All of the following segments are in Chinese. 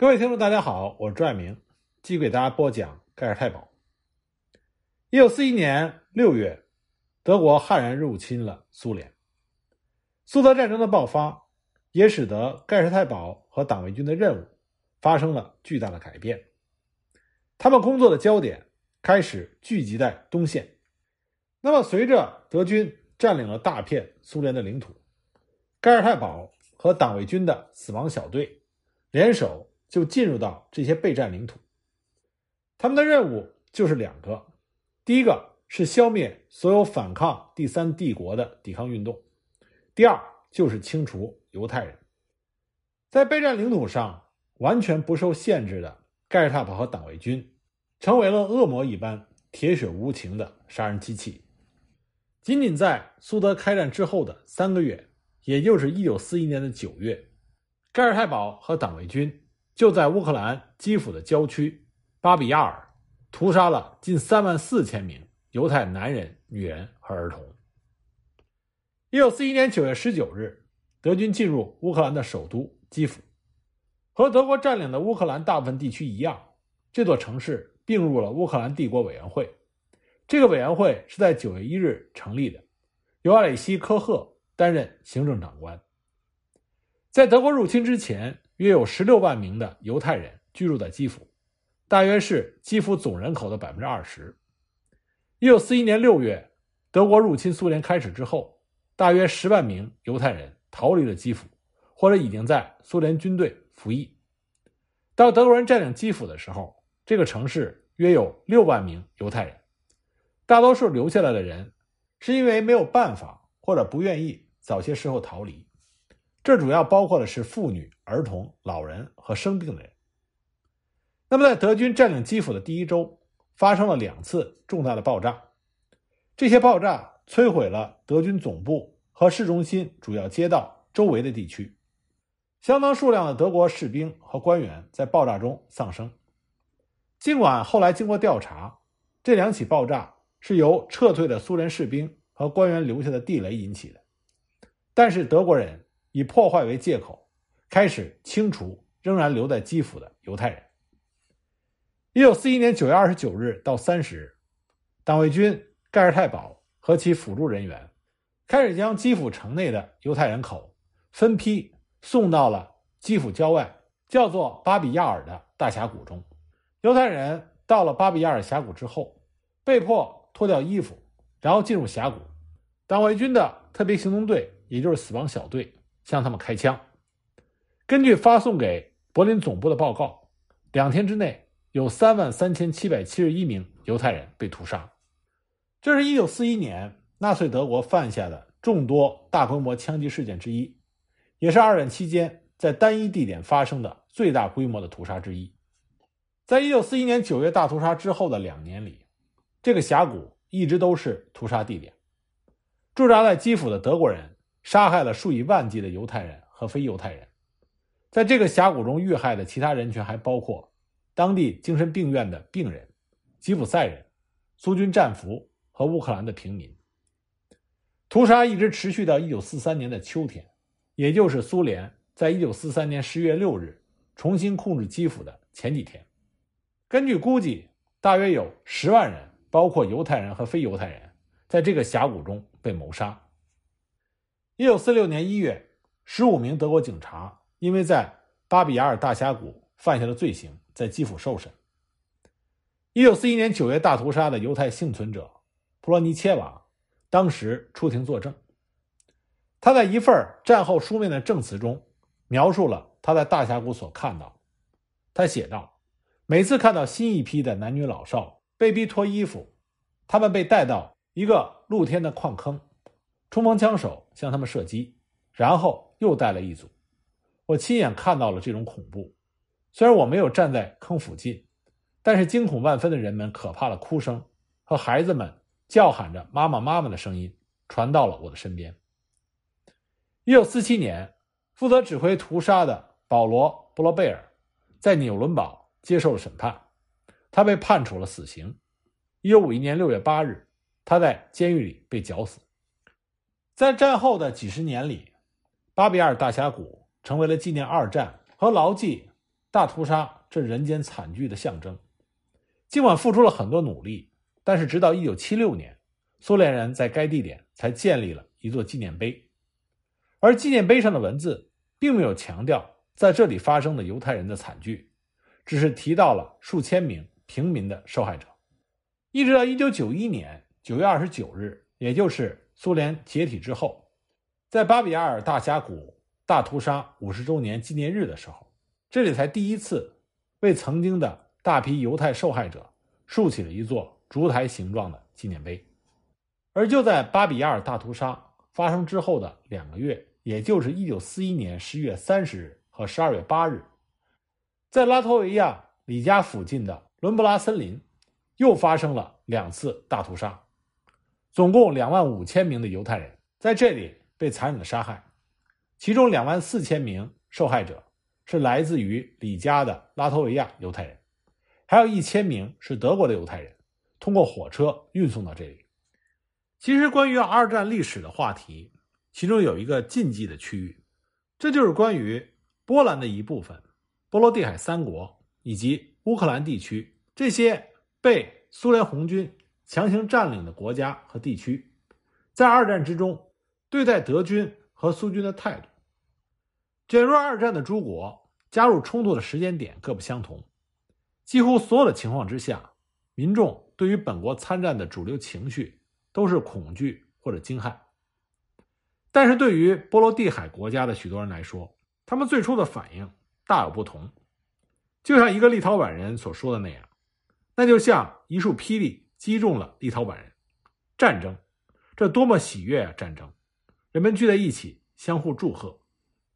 各位听众，大家好，我是朱爱明，继续给大家播讲盖尔太保。一九四一年六月，德国悍然入侵了苏联。苏德战争的爆发，也使得盖世太保和党卫军的任务发生了巨大的改变。他们工作的焦点开始聚集在东线。那么，随着德军占领了大片苏联的领土，盖世太保和党卫军的死亡小队联手。就进入到这些备战领土，他们的任务就是两个：第一个是消灭所有反抗第三帝国的抵抗运动；第二就是清除犹太人。在备战领土上完全不受限制的盖尔塔堡和党卫军，成为了恶魔一般铁血无情的杀人机器。仅仅在苏德开战之后的三个月，也就是一九四一年的九月，盖尔泰堡和党卫军。就在乌克兰基辅的郊区巴比亚尔，屠杀了近三万四千名犹太男人、女人和儿童。一九四一年九月十九日，德军进入乌克兰的首都基辅，和德国占领的乌克兰大部分地区一样，这座城市并入了乌克兰帝国委员会。这个委员会是在九月一日成立的，由阿里希科赫担任行政长官。在德国入侵之前。约有十六万名的犹太人居住在基辅，大约是基辅总人口的百分之二十。一九四一年六月，德国入侵苏联开始之后，大约十万名犹太人逃离了基辅，或者已经在苏联军队服役。到德国人占领基辅的时候，这个城市约有六万名犹太人，大多数留下来的人是因为没有办法或者不愿意早些时候逃离。这主要包括的是妇女、儿童、老人和生病的人。那么，在德军占领基辅的第一周，发生了两次重大的爆炸。这些爆炸摧毁了德军总部和市中心主要街道周围的地区，相当数量的德国士兵和官员在爆炸中丧生。尽管后来经过调查，这两起爆炸是由撤退的苏联士兵和官员留下的地雷引起的，但是德国人。以破坏为借口，开始清除仍然留在基辅的犹太人。一九四一年九月二十九日到三十日，党卫军盖尔泰堡和其辅助人员开始将基辅城内的犹太人口分批送到了基辅郊外叫做巴比亚尔的大峡谷中。犹太人到了巴比亚尔峡谷之后，被迫脱掉衣服，然后进入峡谷。党卫军的特别行动队，也就是死亡小队。向他们开枪。根据发送给柏林总部的报告，两天之内有三万三千七百七十一名犹太人被屠杀。这是一九四一年纳粹德国犯下的众多大规模枪击事件之一，也是二战期间在单一地点发生的最大规模的屠杀之一。在一九四一年九月大屠杀之后的两年里，这个峡谷一直都是屠杀地点。驻扎在基辅的德国人。杀害了数以万计的犹太人和非犹太人，在这个峡谷中遇害的其他人群还包括当地精神病院的病人、吉普赛人、苏军战俘和乌克兰的平民。屠杀一直持续到1943年的秋天，也就是苏联在1943年10月6日重新控制基辅的前几天。根据估计，大约有十万人，包括犹太人和非犹太人，在这个峡谷中被谋杀。一九四六年一月，十五名德国警察因为在巴比亚尔大峡谷犯下的罪行，在基辅受审。一九四一年九月大屠杀的犹太幸存者普罗尼切娃当时出庭作证。他在一份战后书面的证词中描述了他在大峡谷所看到。他写道：“每次看到新一批的男女老少被逼脱衣服，他们被带到一个露天的矿坑。”冲锋枪手向他们射击，然后又带了一组。我亲眼看到了这种恐怖。虽然我没有站在坑附近，但是惊恐万分的人们可怕的哭声和孩子们叫喊着“妈妈，妈妈”的声音传到了我的身边。一九四七年，负责指挥屠杀的保罗·布罗贝尔在纽伦堡接受了审判，他被判处了死刑。一九五一年六月八日，他在监狱里被绞死。在战后的几十年里，巴比尔大峡谷成为了纪念二战和牢记大屠杀这人间惨剧的象征。尽管付出了很多努力，但是直到1976年，苏联人在该地点才建立了一座纪念碑，而纪念碑上的文字并没有强调在这里发生的犹太人的惨剧，只是提到了数千名平民的受害者。一直到1991年9月29日，也就是苏联解体之后，在巴比亚尔大峡谷大屠杀五十周年纪念日的时候，这里才第一次为曾经的大批犹太受害者竖起了一座烛台形状的纪念碑。而就在巴比亚尔大屠杀发生之后的两个月，也就是1941年10月30日和12月8日，在拉脱维亚里加附近的伦布拉森林。又发生了两次大屠杀，总共两万五千名的犹太人在这里被残忍的杀害，其中两万四千名受害者是来自于李家的拉脱维亚犹太人，还有一千名是德国的犹太人，通过火车运送到这里。其实，关于二战历史的话题，其中有一个禁忌的区域，这就是关于波兰的一部分波罗的海三国以及乌克兰地区这些。被苏联红军强行占领的国家和地区，在二战之中对待德军和苏军的态度。卷入二战的诸国加入冲突的时间点各不相同，几乎所有的情况之下，民众对于本国参战的主流情绪都是恐惧或者惊骇。但是对于波罗的海国家的许多人来说，他们最初的反应大有不同，就像一个立陶宛人所说的那样。那就像一束霹雳击中了立陶宛人，战争，这多么喜悦啊！战争，人们聚在一起，相互祝贺，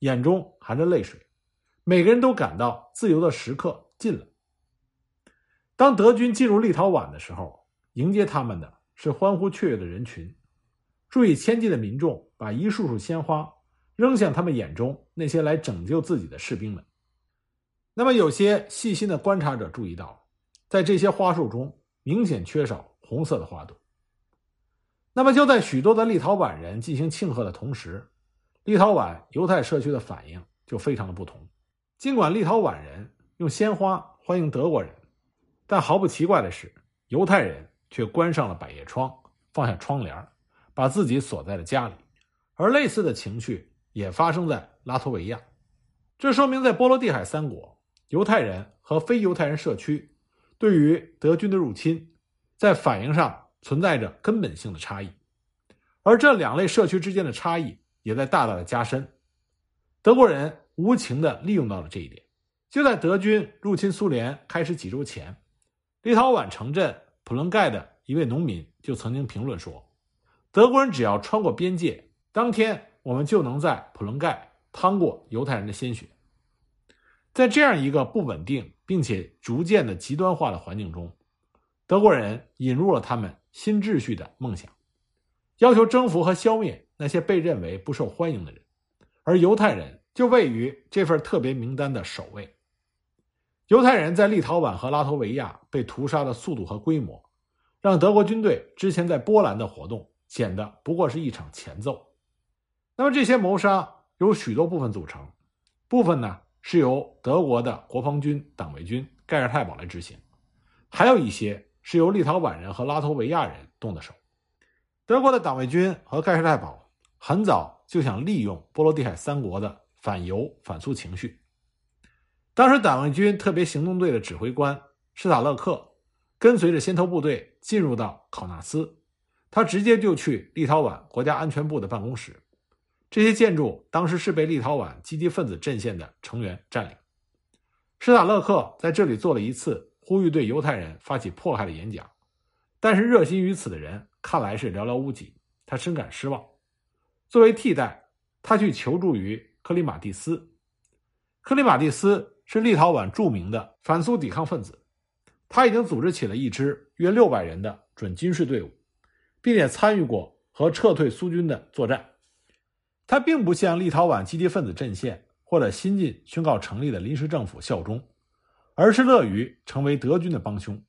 眼中含着泪水，每个人都感到自由的时刻近了。当德军进入立陶宛的时候，迎接他们的是欢呼雀跃的人群，数以千计的民众把一束束鲜花扔向他们眼中那些来拯救自己的士兵们。那么，有些细心的观察者注意到。在这些花束中，明显缺少红色的花朵。那么，就在许多的立陶宛人进行庆贺的同时，立陶宛犹太社区的反应就非常的不同。尽管立陶宛人用鲜花欢迎德国人，但毫不奇怪的是，犹太人却关上了百叶窗，放下窗帘，把自己锁在了家里。而类似的情绪也发生在拉脱维亚。这说明，在波罗的海三国，犹太人和非犹太人社区。对于德军的入侵，在反应上存在着根本性的差异，而这两类社区之间的差异也在大大的加深。德国人无情地利用到了这一点。就在德军入侵苏联开始几周前，立陶宛城镇普伦盖的一位农民就曾经评论说：“德国人只要穿过边界，当天我们就能在普伦盖趟过犹太人的鲜血。”在这样一个不稳定。并且逐渐的极端化的环境中，德国人引入了他们新秩序的梦想，要求征服和消灭那些被认为不受欢迎的人，而犹太人就位于这份特别名单的首位。犹太人在立陶宛和拉脱维亚被屠杀的速度和规模，让德国军队之前在波兰的活动显得不过是一场前奏。那么这些谋杀由许多部分组成，部分呢？是由德国的国防军党卫军盖尔太保来执行，还有一些是由立陶宛人和拉脱维亚人动的手。德国的党卫军和盖世太保很早就想利用波罗的海三国的反犹反苏情绪。当时党卫军特别行动队的指挥官施塔勒克跟随着先头部队进入到考纳斯，他直接就去立陶宛国家安全部的办公室。这些建筑当时是被立陶宛积极分子阵线的成员占领。施塔勒克在这里做了一次呼吁对犹太人发起迫害的演讲，但是热心于此的人看来是寥寥无几，他深感失望。作为替代，他去求助于克里马蒂斯。克里马蒂斯是立陶宛著名的反苏抵抗分子，他已经组织起了一支约六百人的准军事队伍，并且参与过和撤退苏军的作战。他并不向立陶宛积极分子阵线或者新近宣告成立的临时政府效忠，而是乐于成为德军的帮凶。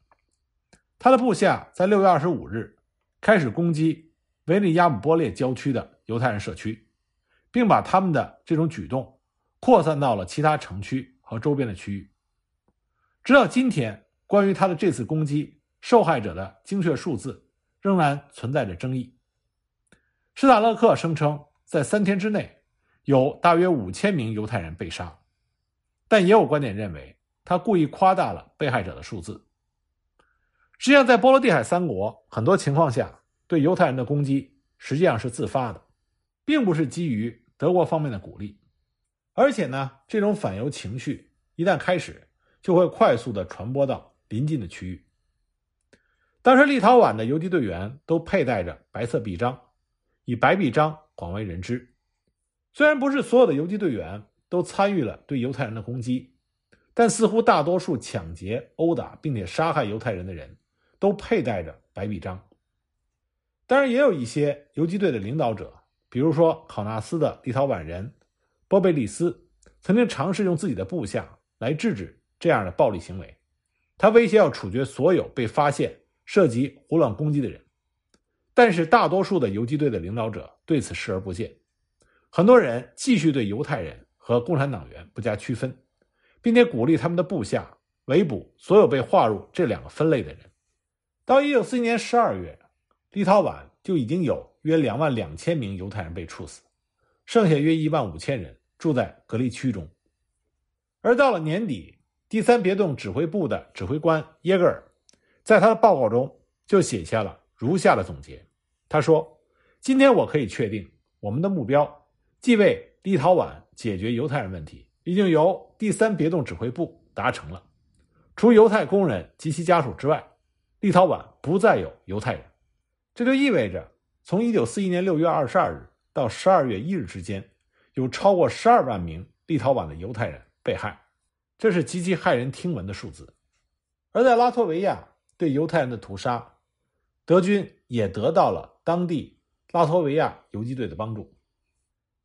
他的部下在六月二十五日开始攻击维利亚姆波列郊区的犹太人社区，并把他们的这种举动扩散到了其他城区和周边的区域。直到今天，关于他的这次攻击受害者的精确数字仍然存在着争议。施塔勒克声称，在三天之内有大约五千名犹太人被杀，但也有观点认为他故意夸大了被害者的数字。实际上，在波罗的海三国，很多情况下对犹太人的攻击实际上是自发的，并不是基于德国方面的鼓励。而且呢，这种反犹情绪一旦开始，就会快速的传播到邻近的区域。当时立陶宛的游击队员都佩戴着白色臂章，以白臂章广为人知。虽然不是所有的游击队员都参与了对犹太人的攻击，但似乎大多数抢劫、殴打并且杀害犹太人的人。都佩戴着白臂章。当然，也有一些游击队的领导者，比如说考纳斯的立陶宛人波贝利斯，曾经尝试用自己的部下来制止这样的暴力行为。他威胁要处决所有被发现涉及胡乱攻击的人。但是，大多数的游击队的领导者对此视而不见。很多人继续对犹太人和共产党员不加区分，并且鼓励他们的部下围捕所有被划入这两个分类的人。到一九四一年十二月，立陶宛就已经有约两万两千名犹太人被处死，剩下约一万五千人住在隔离区中。而到了年底，第三别动指挥部的指挥官耶格尔在他的报告中就写下了如下的总结：他说，今天我可以确定，我们的目标即为立陶宛解决犹太人问题，已经由第三别动指挥部达成了。除犹太工人及其家属之外。立陶宛不再有犹太人，这就意味着从1941年6月22日到12月1日之间，有超过12万名立陶宛的犹太人被害，这是极其骇人听闻的数字。而在拉脱维亚对犹太人的屠杀，德军也得到了当地拉脱维亚游击队的帮助。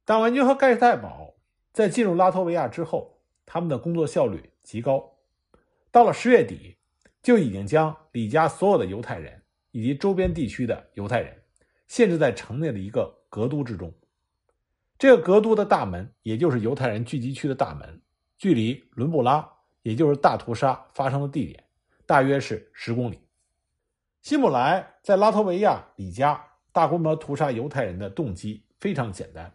党卫军和盖世太保在进入拉脱维亚之后，他们的工作效率极高，到了十月底。就已经将李家所有的犹太人以及周边地区的犹太人限制在城内的一个格都之中。这个格都的大门，也就是犹太人聚集区的大门，距离伦布拉，也就是大屠杀发生的地点，大约是十公里。希姆莱在拉脱维亚李家大规模屠杀犹太人的动机非常简单，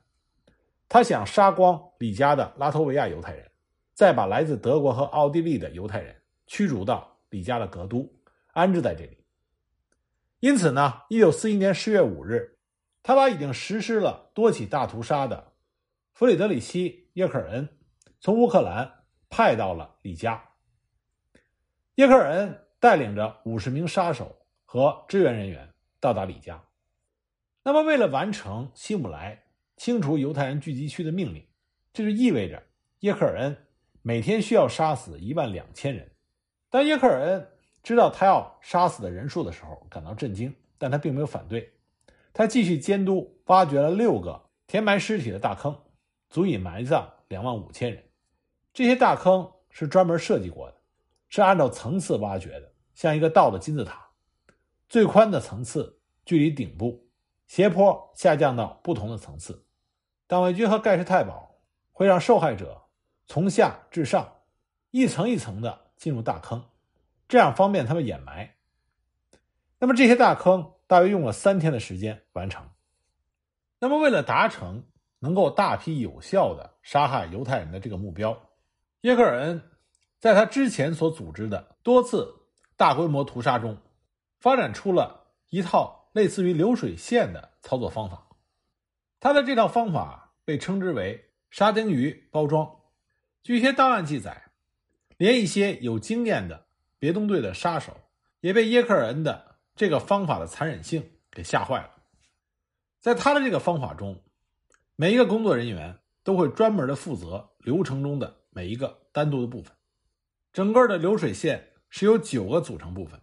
他想杀光李家的拉脱维亚犹太人，再把来自德国和奥地利的犹太人驱逐到。李家的格都安置在这里，因此呢，一九四一年十月五日，他把已经实施了多起大屠杀的弗里德里希·耶克尔恩从乌克兰派到了李家。耶克尔恩带领着五十名杀手和支援人员到达李家。那么，为了完成希姆莱清除犹太人聚集区的命令，这就意味着耶克尔恩每天需要杀死一万两千人。当耶克尔恩知道他要杀死的人数的时候，感到震惊，但他并没有反对。他继续监督，挖掘了六个填埋尸体的大坑，足以埋葬两万五千人。这些大坑是专门设计过的，是按照层次挖掘的，像一个倒的金字塔。最宽的层次距离顶部，斜坡下降到不同的层次。党卫军和盖世太保会让受害者从下至上，一层一层的。进入大坑，这样方便他们掩埋。那么这些大坑大约用了三天的时间完成。那么为了达成能够大批有效的杀害犹太人的这个目标，耶克尔恩在他之前所组织的多次大规模屠杀中，发展出了一套类似于流水线的操作方法。他的这套方法被称之为“沙丁鱼包装”。据一些档案记载。连一些有经验的别动队的杀手也被耶克尔恩的这个方法的残忍性给吓坏了。在他的这个方法中，每一个工作人员都会专门的负责流程中的每一个单独的部分。整个的流水线是由九个组成部分：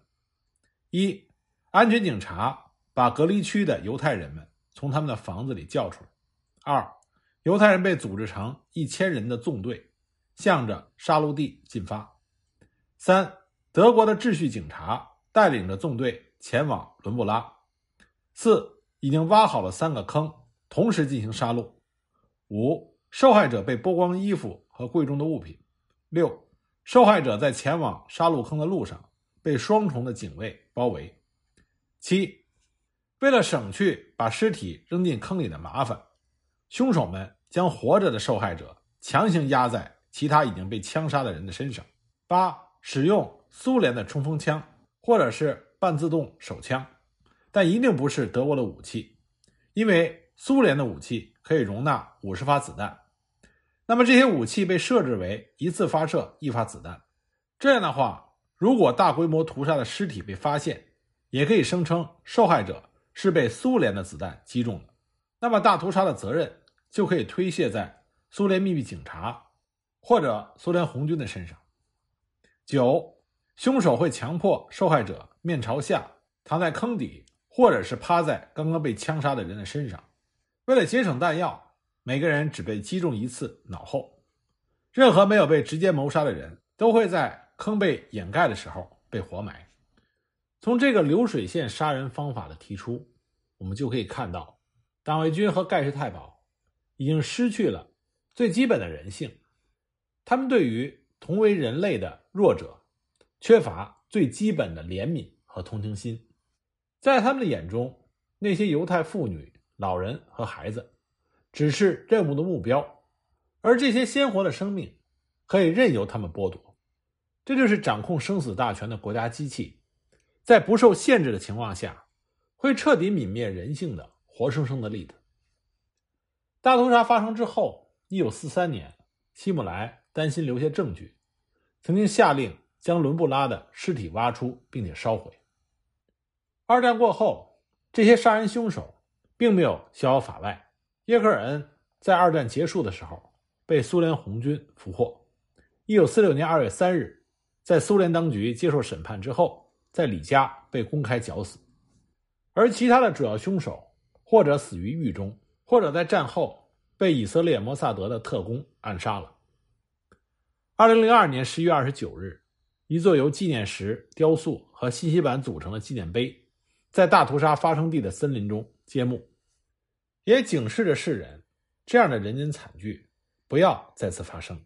一、安全警察把隔离区的犹太人们从他们的房子里叫出来；二、犹太人被组织成一千人的纵队。向着杀戮地进发。三，德国的秩序警察带领着纵队前往伦布拉。四，已经挖好了三个坑，同时进行杀戮。五，受害者被剥光衣服和贵重的物品。六，受害者在前往杀戮坑的路上被双重的警卫包围。七，为了省去把尸体扔进坑里的麻烦，凶手们将活着的受害者强行压在其他已经被枪杀的人的身上。八，使用苏联的冲锋枪或者是半自动手枪，但一定不是德国的武器，因为苏联的武器可以容纳五十发子弹。那么这些武器被设置为一次发射一发子弹，这样的话，如果大规模屠杀的尸体被发现，也可以声称受害者是被苏联的子弹击中的，那么大屠杀的责任就可以推卸在苏联秘密警察或者苏联红军的身上。九，凶手会强迫受害者面朝下躺在坑底，或者是趴在刚刚被枪杀的人的身上，为了节省弹药。每个人只被击中一次脑后，任何没有被直接谋杀的人都会在坑被掩盖的时候被活埋。从这个流水线杀人方法的提出，我们就可以看到，党卫军和盖世太保已经失去了最基本的人性，他们对于同为人类的弱者缺乏最基本的怜悯和同情心，在他们的眼中，那些犹太妇女、老人和孩子。只是任务的目标，而这些鲜活的生命可以任由他们剥夺。这就是掌控生死大权的国家机器，在不受限制的情况下，会彻底泯灭人性的活生生的例子。大屠杀发生之后，一九四三年，希姆莱担心留下证据，曾经下令将伦布拉的尸体挖出并且烧毁。二战过后，这些杀人凶手并没有逍遥法外。叶克尔恩在二战结束的时候被苏联红军俘获。一九四六年二月三日，在苏联当局接受审判之后，在李家被公开绞死。而其他的主要凶手，或者死于狱中，或者在战后被以色列摩萨德的特工暗杀了。二零零二年十一月二十九日，一座由纪念石、雕塑和信息板组成的纪念碑，在大屠杀发生地的森林中揭幕。也警示着世人，这样的人间惨剧不要再次发生。